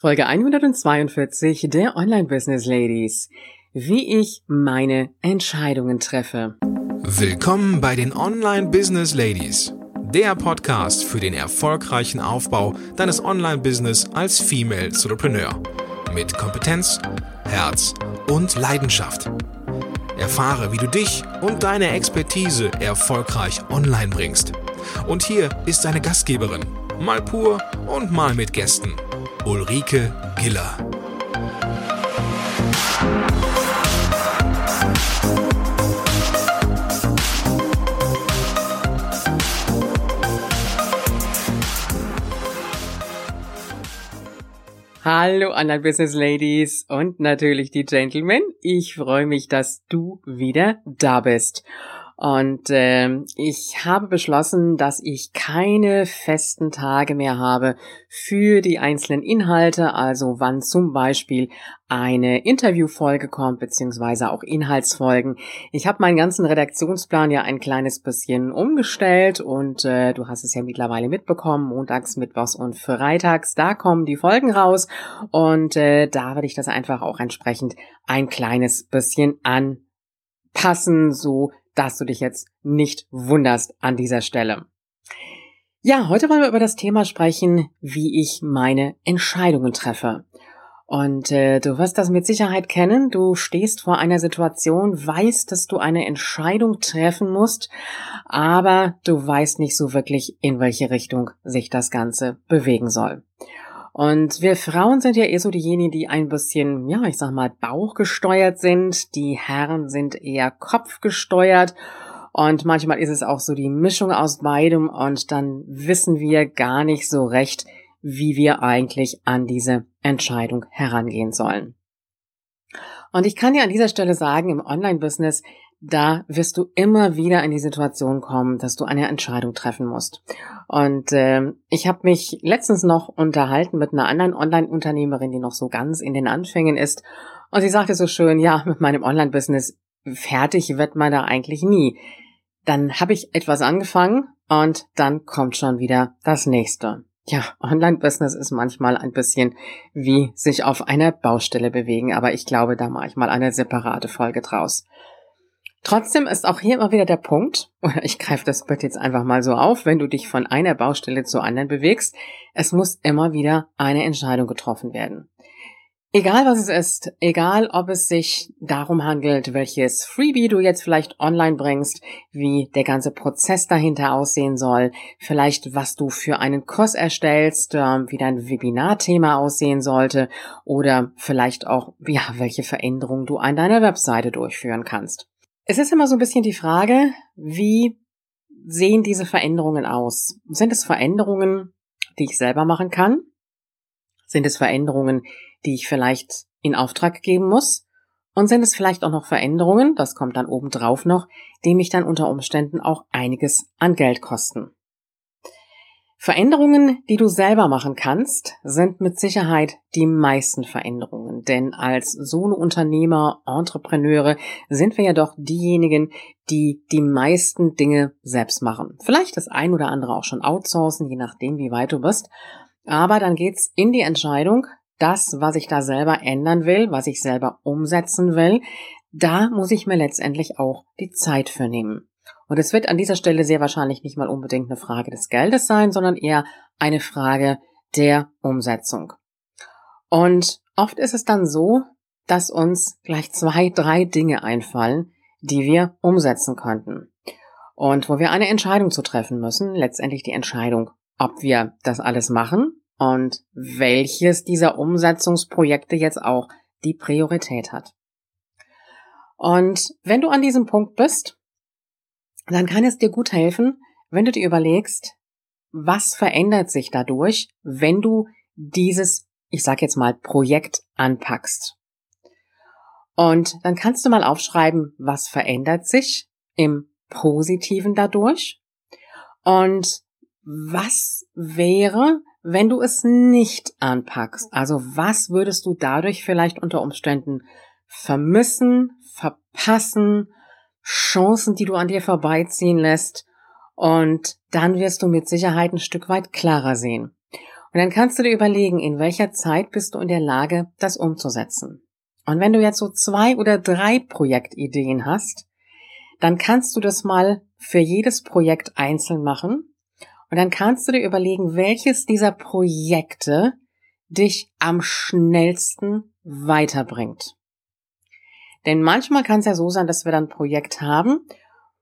Folge 142 der Online Business Ladies. Wie ich meine Entscheidungen treffe. Willkommen bei den Online Business Ladies. Der Podcast für den erfolgreichen Aufbau deines Online-Business als Female Entrepreneur. Mit Kompetenz, Herz und Leidenschaft. Erfahre, wie du dich und deine Expertise erfolgreich online bringst. Und hier ist deine Gastgeberin, mal pur und mal mit Gästen. Ulrike Giller. Hallo Online Business Ladies und natürlich die Gentlemen. Ich freue mich, dass du wieder da bist. Und äh, ich habe beschlossen, dass ich keine festen Tage mehr habe für die einzelnen Inhalte, also wann zum Beispiel eine Interviewfolge kommt, beziehungsweise auch Inhaltsfolgen. Ich habe meinen ganzen Redaktionsplan ja ein kleines bisschen umgestellt und äh, du hast es ja mittlerweile mitbekommen, montags, mittwochs und freitags, da kommen die Folgen raus und äh, da werde ich das einfach auch entsprechend ein kleines bisschen anpassen, so dass du dich jetzt nicht wunderst an dieser Stelle. Ja, heute wollen wir über das Thema sprechen, wie ich meine Entscheidungen treffe. Und äh, du wirst das mit Sicherheit kennen. Du stehst vor einer Situation, weißt, dass du eine Entscheidung treffen musst, aber du weißt nicht so wirklich, in welche Richtung sich das Ganze bewegen soll. Und wir Frauen sind ja eher so diejenigen, die ein bisschen, ja, ich sag mal, bauchgesteuert sind. Die Herren sind eher kopfgesteuert. Und manchmal ist es auch so die Mischung aus beidem und dann wissen wir gar nicht so recht, wie wir eigentlich an diese Entscheidung herangehen sollen. Und ich kann dir an dieser Stelle sagen, im Online-Business da wirst du immer wieder in die Situation kommen, dass du eine Entscheidung treffen musst. Und äh, ich habe mich letztens noch unterhalten mit einer anderen Online-Unternehmerin, die noch so ganz in den Anfängen ist. Und sie sagte so schön, ja, mit meinem Online-Business fertig wird man da eigentlich nie. Dann habe ich etwas angefangen und dann kommt schon wieder das nächste. Ja, Online-Business ist manchmal ein bisschen wie sich auf einer Baustelle bewegen, aber ich glaube, da mache ich mal eine separate Folge draus. Trotzdem ist auch hier immer wieder der Punkt, oder ich greife das Bild jetzt einfach mal so auf, wenn du dich von einer Baustelle zur anderen bewegst, es muss immer wieder eine Entscheidung getroffen werden. Egal was es ist, egal ob es sich darum handelt, welches Freebie du jetzt vielleicht online bringst, wie der ganze Prozess dahinter aussehen soll, vielleicht was du für einen Kurs erstellst, ähm, wie dein Webinarthema aussehen sollte oder vielleicht auch, ja, welche Veränderungen du an deiner Webseite durchführen kannst. Es ist immer so ein bisschen die Frage, wie sehen diese Veränderungen aus? Sind es Veränderungen, die ich selber machen kann? Sind es Veränderungen, die ich vielleicht in Auftrag geben muss? Und sind es vielleicht auch noch Veränderungen, das kommt dann obendrauf noch, die mich dann unter Umständen auch einiges an Geld kosten? Veränderungen, die du selber machen kannst, sind mit Sicherheit die meisten Veränderungen. Denn als Solo-Unternehmer, Entrepreneure sind wir ja doch diejenigen, die die meisten Dinge selbst machen. Vielleicht das ein oder andere auch schon outsourcen, je nachdem, wie weit du bist. Aber dann geht's in die Entscheidung, das, was ich da selber ändern will, was ich selber umsetzen will, da muss ich mir letztendlich auch die Zeit für nehmen. Und es wird an dieser Stelle sehr wahrscheinlich nicht mal unbedingt eine Frage des Geldes sein, sondern eher eine Frage der Umsetzung. Und oft ist es dann so, dass uns gleich zwei, drei Dinge einfallen, die wir umsetzen könnten. Und wo wir eine Entscheidung zu treffen müssen, letztendlich die Entscheidung, ob wir das alles machen und welches dieser Umsetzungsprojekte jetzt auch die Priorität hat. Und wenn du an diesem Punkt bist, dann kann es dir gut helfen, wenn du dir überlegst, was verändert sich dadurch, wenn du dieses, ich sag jetzt mal, Projekt anpackst. Und dann kannst du mal aufschreiben, was verändert sich im Positiven dadurch und was wäre, wenn du es nicht anpackst. Also was würdest du dadurch vielleicht unter Umständen vermissen, verpassen Chancen, die du an dir vorbeiziehen lässt. Und dann wirst du mit Sicherheit ein Stück weit klarer sehen. Und dann kannst du dir überlegen, in welcher Zeit bist du in der Lage, das umzusetzen. Und wenn du jetzt so zwei oder drei Projektideen hast, dann kannst du das mal für jedes Projekt einzeln machen. Und dann kannst du dir überlegen, welches dieser Projekte dich am schnellsten weiterbringt. Denn manchmal kann es ja so sein, dass wir dann ein Projekt haben,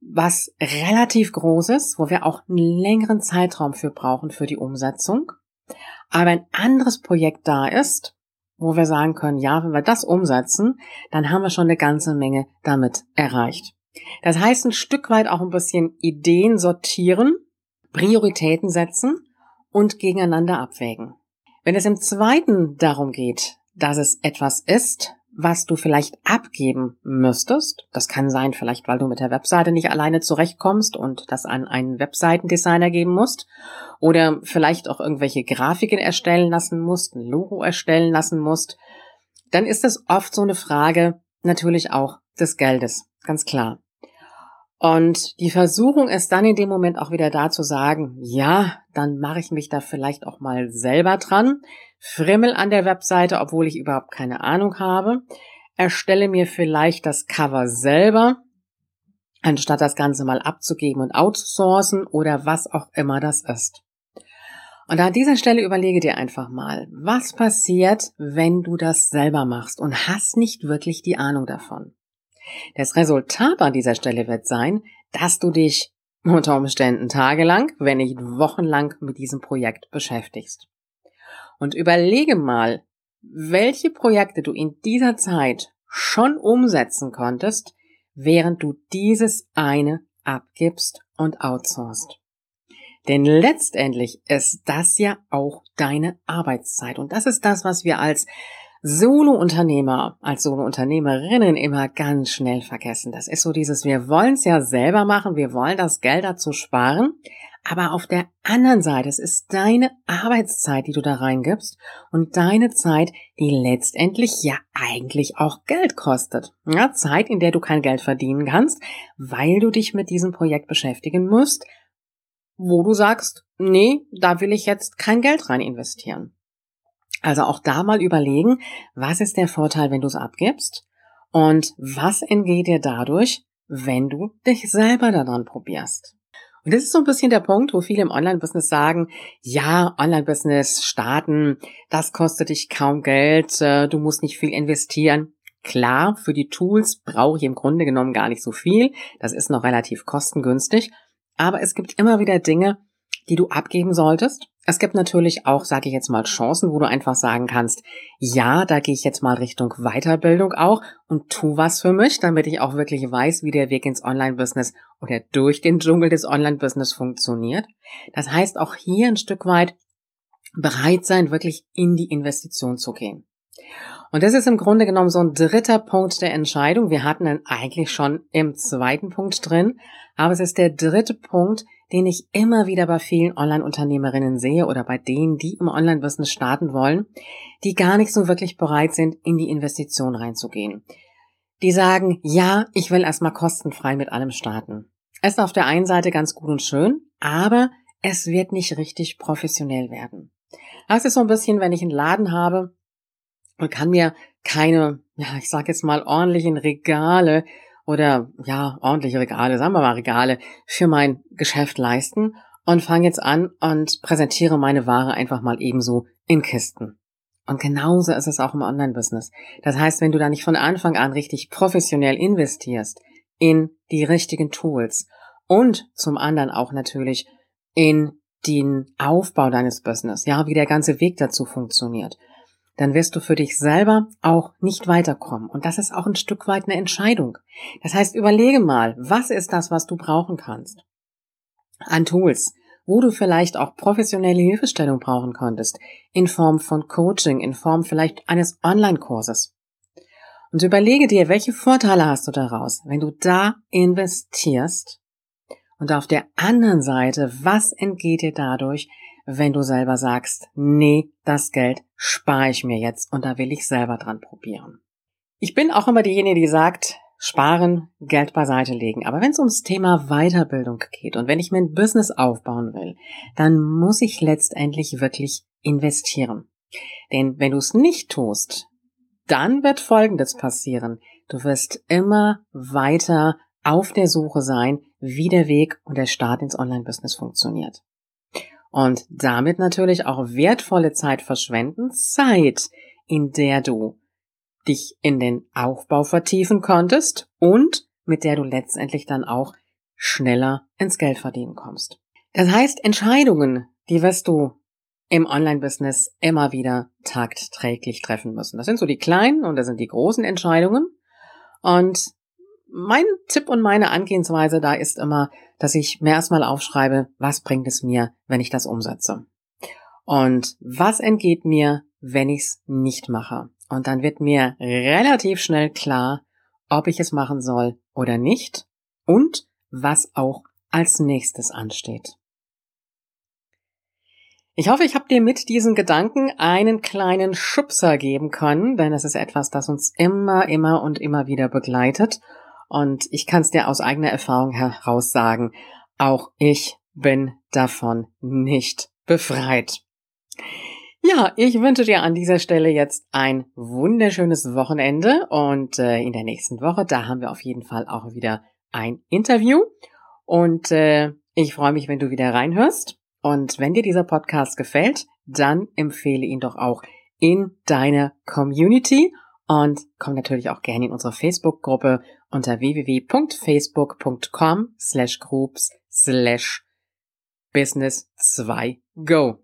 was relativ groß ist, wo wir auch einen längeren Zeitraum für brauchen für die Umsetzung. Aber ein anderes Projekt da ist, wo wir sagen können, ja, wenn wir das umsetzen, dann haben wir schon eine ganze Menge damit erreicht. Das heißt, ein Stück weit auch ein bisschen Ideen sortieren, Prioritäten setzen und gegeneinander abwägen. Wenn es im zweiten darum geht, dass es etwas ist, was du vielleicht abgeben müsstest. Das kann sein, vielleicht weil du mit der Webseite nicht alleine zurechtkommst und das an einen Webseitendesigner geben musst. Oder vielleicht auch irgendwelche Grafiken erstellen lassen musst, ein Logo erstellen lassen musst. Dann ist es oft so eine Frage natürlich auch des Geldes. Ganz klar. Und die Versuchung ist dann in dem Moment auch wieder da zu sagen, ja, dann mache ich mich da vielleicht auch mal selber dran, frimmel an der Webseite, obwohl ich überhaupt keine Ahnung habe, erstelle mir vielleicht das Cover selber, anstatt das Ganze mal abzugeben und outsourcen oder was auch immer das ist. Und an dieser Stelle überlege dir einfach mal, was passiert, wenn du das selber machst und hast nicht wirklich die Ahnung davon. Das Resultat an dieser Stelle wird sein, dass du dich unter Umständen tagelang, wenn nicht wochenlang mit diesem Projekt beschäftigst. Und überlege mal, welche Projekte du in dieser Zeit schon umsetzen konntest, während du dieses eine abgibst und outsourcest. Denn letztendlich ist das ja auch deine Arbeitszeit. Und das ist das, was wir als Solo-Unternehmer, als Solo-Unternehmerinnen immer ganz schnell vergessen. Das ist so dieses, wir wollen es ja selber machen, wir wollen das Geld dazu sparen, aber auf der anderen Seite, es ist deine Arbeitszeit, die du da reingibst und deine Zeit, die letztendlich ja eigentlich auch Geld kostet. Ja, Zeit, in der du kein Geld verdienen kannst, weil du dich mit diesem Projekt beschäftigen musst, wo du sagst, nee, da will ich jetzt kein Geld rein investieren. Also auch da mal überlegen, was ist der Vorteil, wenn du es abgibst und was entgeht dir dadurch, wenn du dich selber daran probierst. Und das ist so ein bisschen der Punkt, wo viele im Online-Business sagen, ja, Online-Business starten, das kostet dich kaum Geld, äh, du musst nicht viel investieren. Klar, für die Tools brauche ich im Grunde genommen gar nicht so viel. Das ist noch relativ kostengünstig. Aber es gibt immer wieder Dinge, die du abgeben solltest. Es gibt natürlich auch, sage ich jetzt mal, Chancen, wo du einfach sagen kannst, ja, da gehe ich jetzt mal Richtung Weiterbildung auch und tu was für mich, damit ich auch wirklich weiß, wie der Weg ins Online-Business oder durch den Dschungel des Online-Business funktioniert. Das heißt, auch hier ein Stück weit bereit sein, wirklich in die Investition zu gehen. Und das ist im Grunde genommen so ein dritter Punkt der Entscheidung. Wir hatten ihn eigentlich schon im zweiten Punkt drin, aber es ist der dritte Punkt, den ich immer wieder bei vielen Online-Unternehmerinnen sehe oder bei denen, die im Online-Business starten wollen, die gar nicht so wirklich bereit sind, in die Investition reinzugehen. Die sagen, ja, ich will erstmal kostenfrei mit allem starten. Es ist auf der einen Seite ganz gut und schön, aber es wird nicht richtig professionell werden. Das ist so ein bisschen, wenn ich einen Laden habe und kann mir keine, ja, ich sag jetzt mal ordentlichen Regale oder ja, ordentliche Regale, sagen wir mal Regale für mein Geschäft leisten und fange jetzt an und präsentiere meine Ware einfach mal ebenso in Kisten. Und genauso ist es auch im Online-Business. Das heißt, wenn du da nicht von Anfang an richtig professionell investierst in die richtigen Tools und zum anderen auch natürlich in den Aufbau deines Business, ja, wie der ganze Weg dazu funktioniert, dann wirst du für dich selber auch nicht weiterkommen. Und das ist auch ein Stück weit eine Entscheidung. Das heißt, überlege mal, was ist das, was du brauchen kannst? An Tools, wo du vielleicht auch professionelle Hilfestellung brauchen konntest, in Form von Coaching, in Form vielleicht eines Online-Kurses. Und überlege dir, welche Vorteile hast du daraus, wenn du da investierst? Und auf der anderen Seite, was entgeht dir dadurch, wenn du selber sagst, nee, das Geld spare ich mir jetzt und da will ich selber dran probieren. Ich bin auch immer diejenige, die sagt, sparen, Geld beiseite legen. Aber wenn es ums Thema Weiterbildung geht und wenn ich mir ein Business aufbauen will, dann muss ich letztendlich wirklich investieren. Denn wenn du es nicht tust, dann wird Folgendes passieren. Du wirst immer weiter auf der Suche sein, wie der Weg und der Start ins Online-Business funktioniert. Und damit natürlich auch wertvolle Zeit verschwenden, Zeit, in der du dich in den Aufbau vertiefen konntest und mit der du letztendlich dann auch schneller ins Geld verdienen kommst. Das heißt, Entscheidungen, die wirst du im Online-Business immer wieder tagtäglich treffen müssen. Das sind so die kleinen und das sind die großen Entscheidungen. Und mein Tipp und meine Angehensweise da ist immer, dass ich mir erstmal aufschreibe, was bringt es mir, wenn ich das umsetze? Und was entgeht mir, wenn ich es nicht mache? Und dann wird mir relativ schnell klar, ob ich es machen soll oder nicht und was auch als nächstes ansteht. Ich hoffe, ich habe dir mit diesen Gedanken einen kleinen Schubser geben können, denn es ist etwas, das uns immer, immer und immer wieder begleitet und ich kann es dir aus eigener Erfahrung heraus sagen, auch ich bin davon nicht befreit. Ja, ich wünsche dir an dieser Stelle jetzt ein wunderschönes Wochenende und äh, in der nächsten Woche, da haben wir auf jeden Fall auch wieder ein Interview. Und äh, ich freue mich, wenn du wieder reinhörst. Und wenn dir dieser Podcast gefällt, dann empfehle ihn doch auch in deiner Community. Und komm natürlich auch gerne in unsere Facebook-Gruppe unter www.facebook.com slash groups slash business 2 go.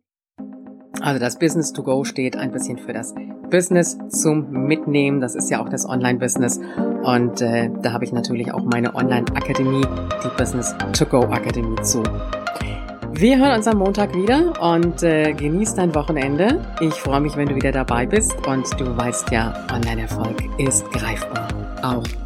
Also das Business to go steht ein bisschen für das Business zum Mitnehmen. Das ist ja auch das Online-Business. Und äh, da habe ich natürlich auch meine Online-Akademie, die Business to go Akademie zu. Wir hören uns am Montag wieder und äh, genieß dein Wochenende. Ich freue mich, wenn du wieder dabei bist und du weißt ja, Online-Erfolg ist greifbar. Auch